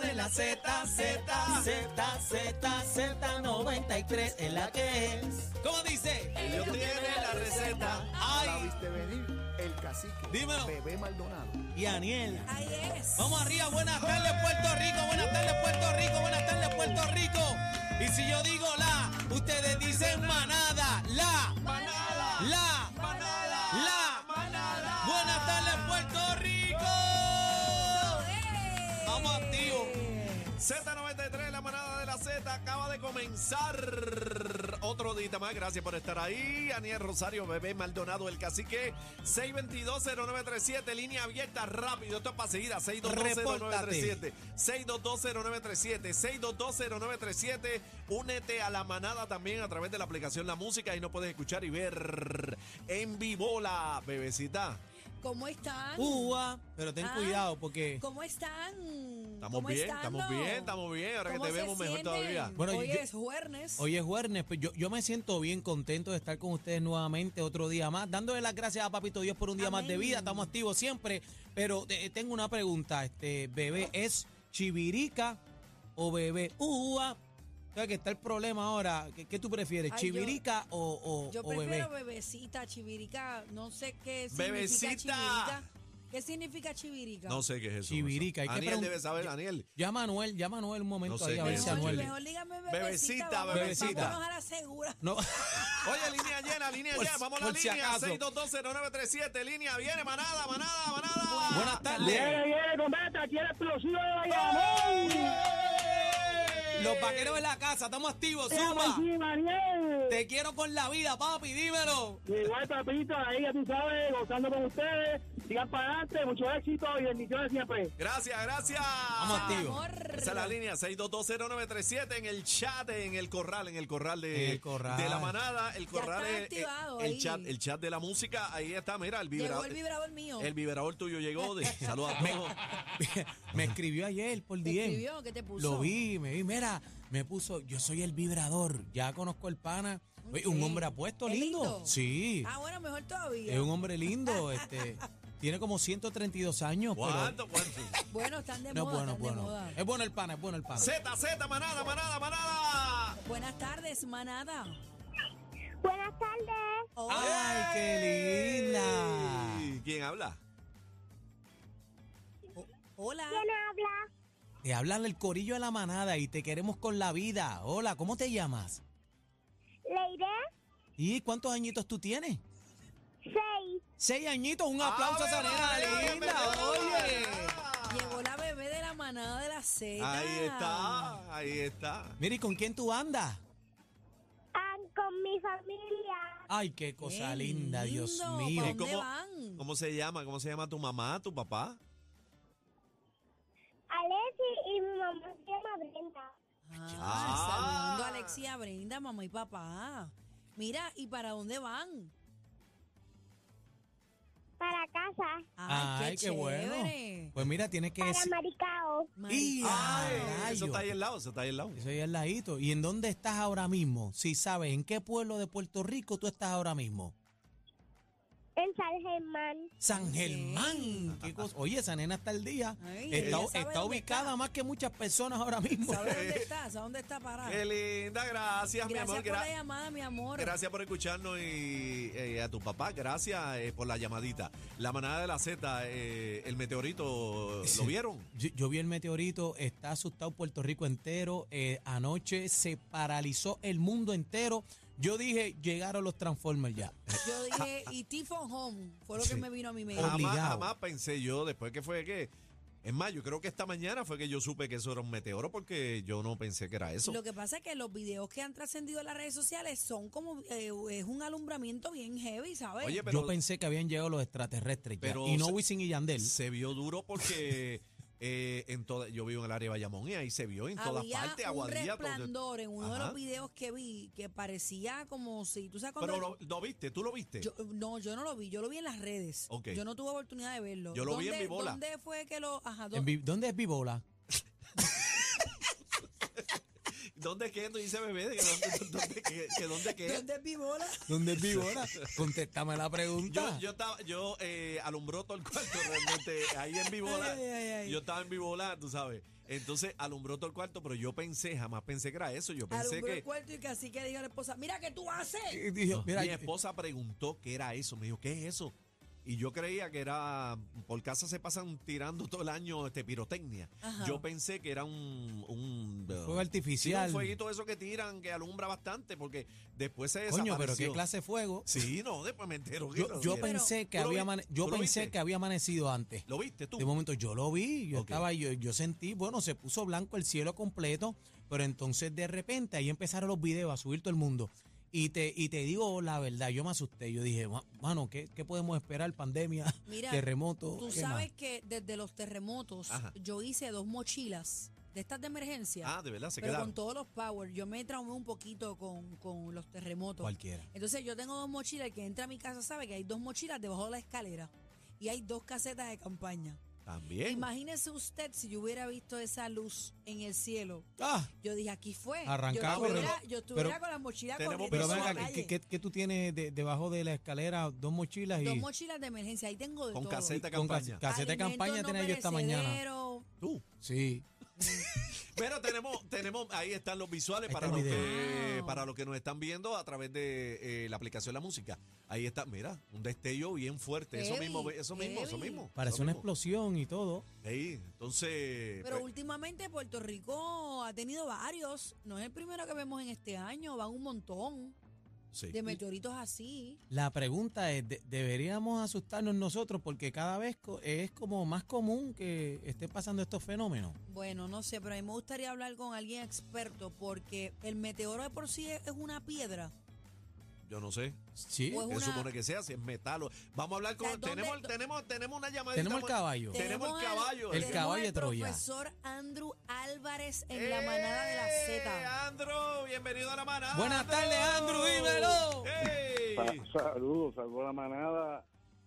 La de la Z, Z, Z, Z, Z93 es la que es. ¿Cómo dice? Ellos tienen la receta. La Ay, viste venir el cacique. Dímelo. Bebé Maldonado. y Aniel. Ahí es. Vamos arriba, buenas tardes Puerto Rico, buenas tardes Puerto Rico, buenas tardes Puerto Rico. Y si yo digo la, ustedes dicen manada, la, Z93, la manada de la Z, acaba de comenzar otro día más. Gracias por estar ahí. Aniel Rosario, Bebé Maldonado, el cacique. 6220937, línea abierta, rápido. Esto es para seguir a 6220937. 6220937, 6220937. Únete a la manada también a través de la aplicación La Música y no puedes escuchar y ver en vivo la bebecita. ¿Cómo están? Ua, pero ten Ah. cuidado porque ¿Cómo están? Estamos ¿Cómo bien, estando? estamos bien, estamos bien. Ahora que ¿Cómo te vemos mejor sienten? todavía. Bueno, Hoy yo- es jueves. Hoy es jueves, pues yo, yo me siento bien contento de estar con ustedes nuevamente otro día más, dándole las gracias a Papito Dios por un día más de vida, estamos activos siempre, pero eh, tengo una pregunta, este bebé, ¿es chivirica o bebé ua? ¿Sabes que está el problema ahora? ¿Qué, qué tú prefieres, Ay, yo- chivirica o, o- Yo o bebé? prefiero bebecita, chivirica. No sé qué significa Bebecita. chivirica. ¿Qué significa chivirica? No sé qué es eso. Chivirica, hay que Aniel pregun- debe saber, Daniel. Llama a Anuel, llama a Anuel un momento No sé ahí a ver si Mejor, Anuel... Chivirica. mejor dígame Bebecita, bebecita. vamos- bebecita. Vámonos a la segura. No, Oye, línea llena, línea Por llena. Vamos a la si línea. acaso. 6220937. Línea viene, manada, manada, manada. buenas tardes. viene, cometa, aquí el explosivo de Bayamón. Los vaqueros en la casa, estamos activos, Zumba. Te quiero con la vida, papi, dímelo. Igual, papito, ahí ya tú sabes, gozando con ustedes. Sigan para adelante, mucho éxito y bendiciones siempre. Gracias, gracias. Vamos activos. Amor. Esa es la línea 6220937 en el chat, en el corral, en el corral de, el corral. de la manada. El corral está es activado el ahí. chat, el chat de la música. Ahí está, mira, el Llegó vibrador. el vibrador mío. El vibrador tuyo llegó. De, saludos a todos. Me escribió ayer por ¿Te DM. escribió? ¿Qué te puso? Lo vi, me vi, mira, me puso, yo soy el vibrador, ya conozco el pana. Oye, un hombre apuesto ¿Es lindo. lindo? Sí, Ah, bueno, mejor todavía. es un hombre lindo, este, tiene como 132 años, ¿Cuánto? ¿Cuánto? Bueno, están de pero no moda, bueno, están de bueno. moda. Es bueno el pana, es bueno el pana. Z, Z, manada, manada, manada. Buenas tardes, manada. Buenas tardes. Ay, qué linda. ¿Y ¿Quién habla? Hola. ¿Quién habla? Te hablan el corillo de la manada y te queremos con la vida. Hola, ¿cómo te llamas? ¿Y cuántos añitos tú tienes? Seis. Seis añitos, un aplauso a esa nena linda, oye. Llegó la bebé de la manada de la Z. Ahí está, ahí está. Mira, ¿y con quién tú andas? Ah, con mi familia. Ay, qué cosa Qué linda, Dios lindo, mío. ¿pa' ¿Y dónde cómo, van? cómo se llama? ¿Cómo se llama tu mamá, tu papá? Alexi y mi mamá se llama Brenda. Ah, saludando a Alexia, Brenda, mamá y papá. Mira, ¿y para dónde van? Para casa. Ay, Ay, qué, bueno. Pues mira, tienes que Para. Maricao. Eso está ahí al lado, eso está ahí al lado. Eso ahí al ladito. ¿Y en dónde estás ahora mismo? Si sabes, ¿en qué pueblo de Puerto Rico tú estás ahora mismo? En San Germán. San Germán. ¿Qué cosa? Oye, esa nena está al día. Ay, está sabe ubicada está. más que muchas personas ahora mismo. ¿Sabes dónde está? ¿Sabes dónde está parada? Qué linda, gracias, mi Gracias amor. por gra- la llamada, mi amor. Gracias por escucharnos y eh, a tu papá, gracias eh, por la llamadita. La manada de la Z, eh, el meteorito. ¿lo vieron? Yo, yo vi el meteorito, está asustado Puerto Rico entero. eh, anoche se paralizó el mundo entero. Yo dije, llegaron los Transformers ya. Yo dije, y Tifon Home fue lo que Sí. me vino a mi mente. Obligado. Jamás, jamás pensé yo, después que fue que, es más, yo creo que esta mañana fue que yo supe que eso era un meteoro porque yo no pensé que era eso. Lo que pasa es que los videos que han trascendido en las redes sociales son como, eh, es un alumbramiento bien heavy, ¿sabes? Oye, pero yo pensé que habían llegado los extraterrestres ya. Pero Y no se- Wisin y Yandel. se vio duro porque eh, en toda, yo vivo en el área de Bayamón y ahí se vio en todas partes, un aguadilla. todo- resplandor en uno de los videos que vi que parecía como si, ¿tú sabes cuando Pero lo, lo viste, tú lo viste. Yo- no, yo no lo vi, yo lo vi en las redes. Yo no tuve oportunidad de verlo. Yo lo vi en ¿Dónde- Vibola. ¿Dónde fue que lo.? Ajá, En Vi- ¿Dónde es Vibola? ¿Dónde es que tú dices bebé? ¿Que dónde, dónde- que- que dónde que es? ¿Dónde es Vibola? ¿Dónde es Vibola? Contéstame la pregunta. Yo, yo estaba, yo eh, alumbró todo el cuarto realmente ahí en Vibola. Ay, ay, ay. Yo estaba en Vibola, tú sabes. Entonces alumbró todo el cuarto, pero yo pensé, jamás pensé que era eso. Yo pensé Alumbró que el cuarto y casi que diga a la esposa, mira qué tú haces. Y dije, mira, mi esposa preguntó qué era eso. Me dijo, ¿qué es eso? Y yo creía que era, por casa se pasan tirando todo el año este pirotecnia. Ajá. Yo pensé que era un... un Fuego sí, artificial. un fueguito eso que tiran, que alumbra bastante, porque después se Coño, pero qué clase de fuego. Sí, no, después me entero Yo, no yo era. pensé que ¿Tú lo había vi- yo pensé viste? que había amanecido antes. ¿Lo viste tú? De momento yo lo vi, yo estaba, yo, yo sentí, bueno, se puso blanco el cielo completo, pero entonces de repente ahí empezaron los videos a subir todo el mundo. Y te, y te digo la verdad, yo me asusté, yo dije, "Ma- mano, ¿qué, qué podemos esperar? Pandemia, Mira, terremoto. Tú ¿qué más?". sabes que desde los terremotos Ajá. yo hice dos mochilas de estas de emergencia. Ah, de verdad, se pero quedaron. con todos los power. Yo me traumé un poquito con, con los terremotos. Cualquiera. Entonces yo tengo dos mochilas. El que entra a mi casa sabe que hay dos mochilas debajo de la escalera. Y hay dos casetas de campaña. También. Imagínese usted si yo hubiera visto esa luz en el cielo. Ah, Yo dije, aquí fue. Arrancaba yo estuviera, corriendo. yo estuviera Pero- con las mochilas Tenemos pero por ven la acá, calle. ¿qué, qué, qué tú tienes de- debajo de la escalera? Dos mochilas y... Dos mochilas de emergencia. Ahí tengo de Con todo. caseta de con cas- campaña. caseta de campaña no tenía yo esta mañana. Tú. Sí. Pero tenemos, tenemos, ahí están los visuales para está los, que, video. para los que nos están viendo a través de eh, la aplicación La Música. Ahí está, mira, un destello bien fuerte. Eso mismo, eso mismo, eso mismo. Parece eso una mismo. explosión y todo. Ahí, entonces. Pero pues, últimamente Puerto Rico ha tenido varios. No es el primero que vemos en este año. Van un montón sí. de meteoritos así. La pregunta es, ¿de- ¿deberíamos asustarnos nosotros? Porque cada vez co- es como más común que esté pasando estos fenómenos. Bueno, no sé, pero a mí me gustaría hablar con alguien experto porque el meteoro de por sí es es una piedra. Yo no sé. Sí. O es ¿Qué una- supone que sea? Si es metal. o- Vamos a hablar con. O sea, ¿dónde- tenemos, dó- tenemos, tenemos una llamada. Tenemos el caballo. Tenemos el al- caballo. El caballo al de Troya. profesor Andrew Álvarez en la manada de la Z. ¡Eh, Andrew, bienvenido a la manada. Buenas tardes, Andrew, dímelo. ¡Ey! Sa- Saludos, saludos a la manada,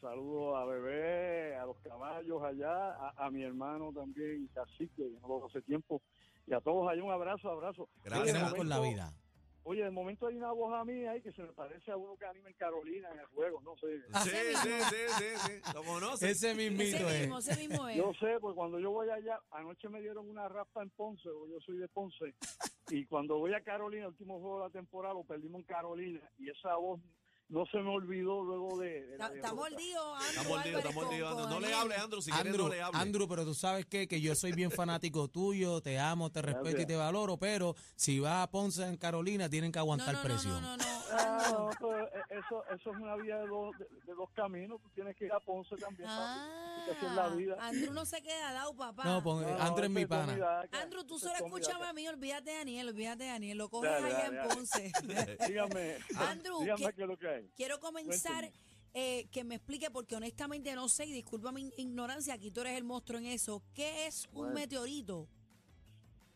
saludos a Bebé, a los caballos allá, a, a mi hermano también, Cacique, que no lo hace tiempo, y a todos allá un abrazo, abrazo. Gracias. Oye, Tenemos con la momento- vida. Oye, de momento hay una voz a mí ahí que se me parece a uno que anima en Carolina en el juego, no sé. Sí, sí, sí, sí, sí. ¿Lo conoces? Ese mismito Ese es. mismo, ese mismo es. Yo sé, pues cuando yo voy allá, anoche me dieron una raspa en Ponce, o yo soy de Ponce, y cuando voy a Carolina, el último juego de la temporada, lo perdimos en Carolina, y esa voz no se me olvidó luego de... Está, mordido, Andrew Está mordido, está mordido. Andrew. No le hables, Andrew. Si quieres, Andrew, no le hables. Andrew, pero tú sabes qué? que yo soy bien fanático tuyo, te amo, te respeto y te valoro, pero si vas a Ponce en Carolina tienen que aguantar no, no, presión. no, no, no. Ah, no, pero eso, eso es una vía de dos, de, de dos caminos. Tú tienes que ir a Ponce también. papi. Hay que hacer la Ah, vida. Andrew no se queda dado, papá. No, pon- No, Andrew es mi pana. comida, Andrew, tú solo escúchame a mí, olvídate de Daniel, olvídate de Daniel, lo coges Dale, allá dale, en. Ponce. Dígame, Andrew, dígame ¿qué- qué es lo que hay. Quiero comenzar Cuénteme. eh, que me explique, porque honestamente no sé, y disculpa mi ignorancia, aquí tú eres el monstruo en eso. ¿Qué es un Bueno. meteorito?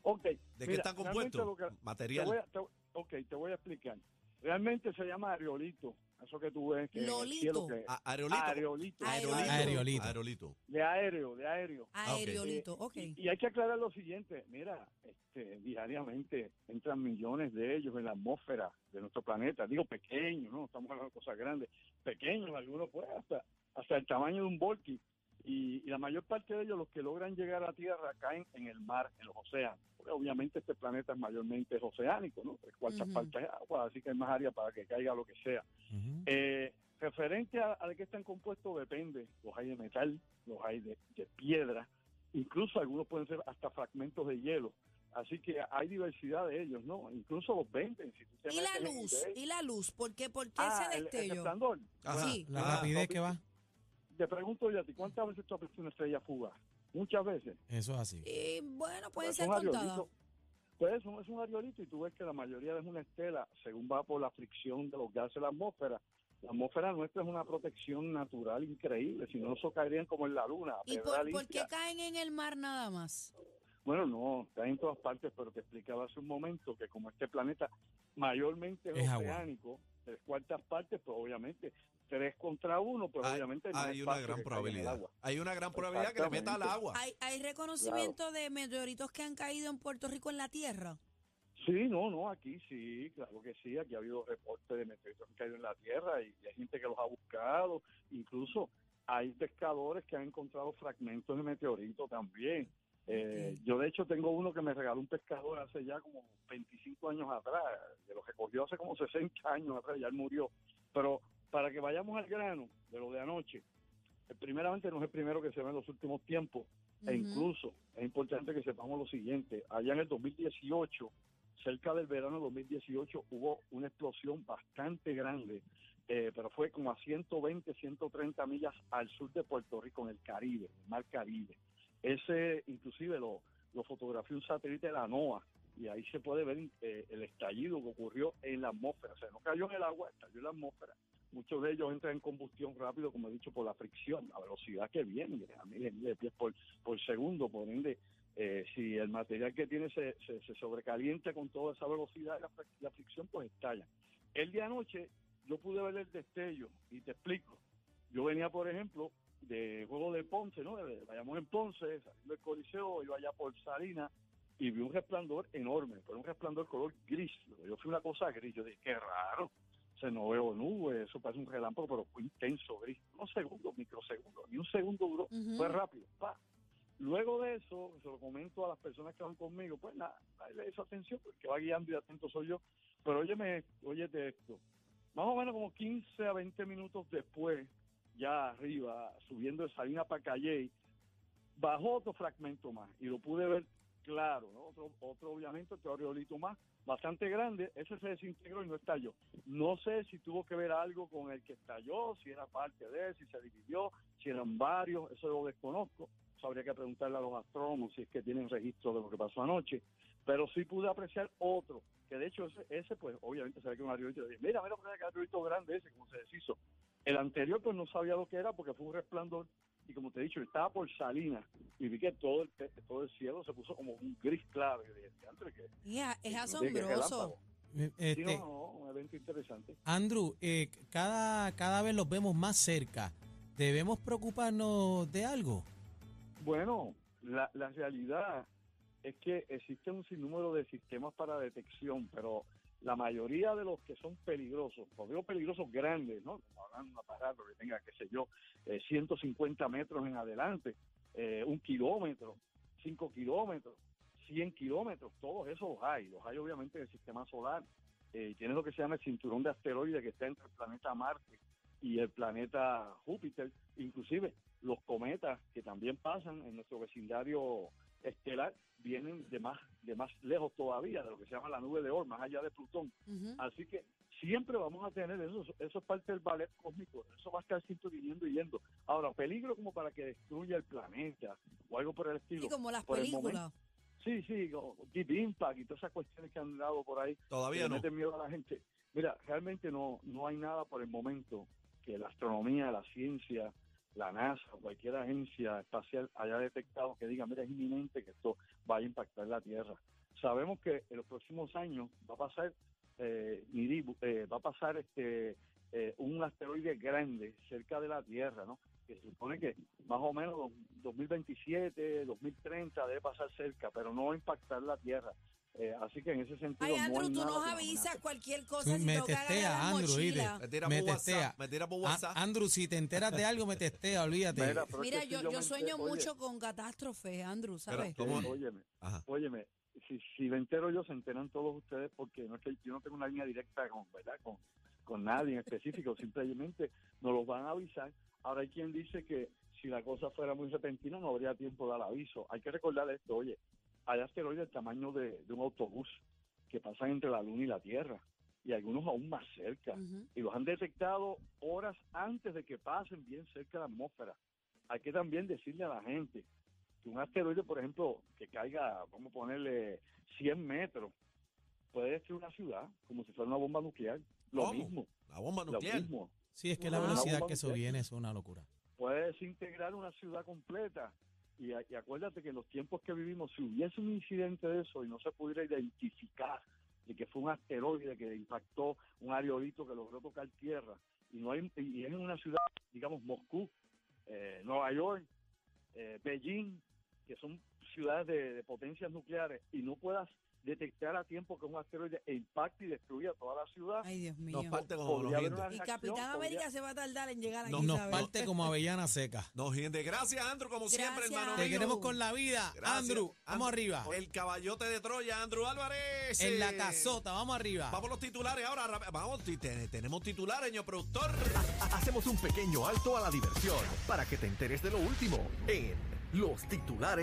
Ok. ¿De qué mira, lo que- Te Material. voy a, te- ok, te voy a explicar. Realmente se llama areolito. eso que tú ves que Lolito. que- A- Aerolito. Aerolito. Aerolito. de aéreo, de aéreo. Aerolito, ok. Y, y hay que aclarar lo siguiente, mira, este, diariamente entran millones de ellos en la atmósfera de nuestro planeta, digo pequeños, no estamos hablando de cosas grandes, pequeños, algunos pues hasta, hasta el tamaño de un volky, y, y la mayor parte de ellos los que logran llegar a Tierra caen en el mar, en los océanos, porque obviamente este planeta es mayormente oceánico, ¿no? Tres cuartas partes es agua, así que hay más área para que caiga lo que sea. Eh, referente a, a de qué están compuestos depende. Los hay de metal, los hay de, de piedra, incluso algunos pueden ser hasta fragmentos de hielo. Así que hay diversidad de ellos, ¿no? Incluso los venden. Si tú te ¿Y la luz? ¿Y la luz? ¿Por qué, por qué Ah, ese el, el destello? resplandor. Ajá. Sí. La Ah, rapidez que va. Te pregunto yo a ti, ¿cuántas veces tú has visto una estrella fugaz? Muchas veces. Eso es así. Y bueno, pueden Es ser areolito. Pues eso es un areolito y tú ves que la mayoría es una estela, según va por la fricción de los gases de la atmósfera. La atmósfera nuestra es una protección natural increíble, si no, eso caerían como en la luna. ¿Y por, por qué caen en el mar nada más? Bueno, no, está en todas partes, pero te explicaba hace un momento que como este planeta mayormente es, Es agua. oceánico, tres cuartas partes, pues obviamente tres contra uno, pues Hay, obviamente no hay una gran que probabilidad. agua. Hay una gran probabilidad que le meta al agua. ¿Hay, hay reconocimiento de meteoritos que han caído en Puerto Rico en la Tierra? Sí, no, no, aquí sí, claro que sí, aquí ha habido reportes de meteoritos que han caído en la Tierra y, y hay gente que los ha buscado, incluso hay pescadores que han encontrado fragmentos de meteoritos también. Eh. Yo de hecho tengo uno que me regaló un pescador hace ya como 25 años atrás, de lo recogió hace como 60 años atrás, ya él murió. Pero para que vayamos al grano de lo de anoche, primeramente no es el primero que se ve en los últimos tiempos, e incluso es importante que sepamos lo siguiente, allá en el 2018, cerca del verano 2018, hubo una explosión bastante grande, eh, pero fue como a 120, 130 millas al sur de Puerto Rico, en el Caribe, el mar Caribe. Ese, inclusive, lo, lo fotografió un satélite de la NOAA, y ahí se puede ver eh, el estallido que ocurrió en la atmósfera. O sea, no cayó en el agua, estalló en la atmósfera. Muchos de ellos entran en combustión rápido, como he dicho, por la fricción, la velocidad que viene, a miles de pies por, por segundo. Por ende, eh, si el material que tiene se, se, sobrecalienta con toda esa velocidad la, fri- la fricción, pues estalla. El día anoche yo pude ver el destello y te explico. Yo venía, por ejemplo, de juego de Ponce, ¿no? De- Vayamos en Ponce, saliendo del Coliseo, iba allá por Salinas y vi un resplandor enorme, pero un resplandor color gris. Yo fui una cosa gris, yo dije, qué raro. Se no veo nubes, eso parece un relámpago, pero fue intenso gris. Unos segundos, microsegundos, ni un segundo duró, fue rápido, pa. Luego de eso, se lo comento a las personas que van conmigo, pues nada, nadie le hizo atención, porque va guiando y atento soy yo. Pero óyeme, óyete esto, más o menos como 15 a 20 minutos después, ya arriba, subiendo de Salina para Calle, bajó otro fragmento más y lo pude ver claro, ¿no? Otro, otro obviamente, otro areolito más, bastante grande, ese se desintegró y no estalló. No sé si tuvo que ver algo con el que estalló, si era parte de él, si se dividió, si eran varios, eso lo desconozco. Eso habría que preguntarle a los astrónomos si es que tienen registro de lo que pasó anoche. Pero sí pude apreciar otro, que de hecho ese, ese pues obviamente se ve que un dije, Mira, mira, mira, qué areolito grande ese, como se deshizo. El anterior pues no sabía lo que era porque fue un resplandor y como te he dicho, estaba por Salinas y vi que todo el, todo el cielo se puso como un gris claro. Y dije, "Diantre, que- Ya, es asombroso. relámpago". Eh, Sí, Este, no, no, un evento interesante. Andrew, eh, cada, cada vez los vemos más cerca. ¿Debemos preocuparnos de algo? Bueno, la, la realidad es que existe un sinnúmero de sistemas para detección, pero la mayoría de los que son peligrosos, cuando digo peligrosos grandes, ¿no? Como hablando de un aparato que tenga, qué sé yo, eh, 150 metros en adelante, eh, un kilómetro, 5 kilómetros, 100 kilómetros, todos esos los hay. Los hay obviamente en el sistema solar. Eh, tiene lo que se llama el cinturón de asteroides que está entre el planeta Marte y el planeta Júpiter. Inclusive los cometas que también pasan en nuestro vecindario estelar vienen de más de más lejos todavía de lo que se llama la nube de Oort, más allá de Plutón. Así que siempre vamos a tener eso, eso es parte del ballet cósmico, eso va a estar siempre viniendo y yendo. Ahora, peligro como para que destruya el planeta o algo por el estilo. Sí, como las por películas. Sí, sí, como Deep Impact y todas esas cuestiones que han dado por ahí. Todavía que no. meten miedo a la gente. Mira, realmente no, no hay nada por el momento que la astronomía, la ciencia, la NASA, cualquier agencia espacial haya detectado que diga, mira, es inminente que esto vaya a impactar la Tierra. Sabemos que en los próximos años va a pasar, eh, eh, va a pasar este eh, un asteroide grande cerca de la Tierra, ¿no? Que se supone que más o menos dos- 2027, 2030 debe pasar cerca, pero no va a impactar la Tierra. Eh, así que en ese sentido Ay, no Andrew, hay tú nos avisas cualquier Tú cosa si me testea, la Andrew. Me tira Me por WhatsApp, testea. me tira por A- WhatsApp. Andrew, si te enteras de algo, me testea, olvídate. Mira, yo, sueño oye, mucho con catástrofes, Andrew, ¿sabes? Pero, ¿Cómo? eh, óyeme, Ajá. óyeme, si, si me entero yo, se enteran todos ustedes porque no es que yo no tengo una línea directa con, ¿verdad? Con, con nadie en específico, simplemente nos los van a avisar. Ahora hay quien dice que si la cosa fuera muy repentina no habría tiempo de dar aviso. Hay que recordar esto, oye, hay asteroides del tamaño de, de un autobús que pasan entre la Luna y la Tierra y algunos aún más cerca y los han detectado horas antes de que pasen bien cerca de la atmósfera. Hay que también decirle a la gente que un asteroide, por ejemplo, que caiga, vamos a ponerle 100 metros, puede destruir una ciudad como si fuera una bomba nuclear. Lo ¿Cómo? mismo, La bomba lo nuclear. mismo. Sí, es que la velocidad que eso nuclear. viene es una locura. Puede desintegrar una ciudad completa. Y, y acuérdate que en los tiempos que vivimos, si hubiese un incidente de eso y no se pudiera identificar de que fue un asteroide que impactó un aerolito que logró tocar tierra, y no hay y en una ciudad, digamos, Moscú, eh, Nueva York, eh, Beijing, que son ciudades de, de potencias nucleares, y no puedas detectar a tiempo que un asteroide impacte y destruya toda la ciudad, Ay, Dios mío. Nos parte como los Y Capitán podría- América se va a tardar en llegar aquí, No, Nos ¿sabes? parte como avellana seca. Nos hiende. Gracias, Andrew, como siempre, hermano Te queremos con la vida. Gracias. Andrew, vamos Andrew, arriba. El caballote de Troya, Andrew Álvarez. En la casota, vamos arriba. Vamos los titulares ahora. Vamos, tenemos titulares, señor productor. Hacemos un pequeño alto a la diversión para que te enteres de lo último en Los Titulares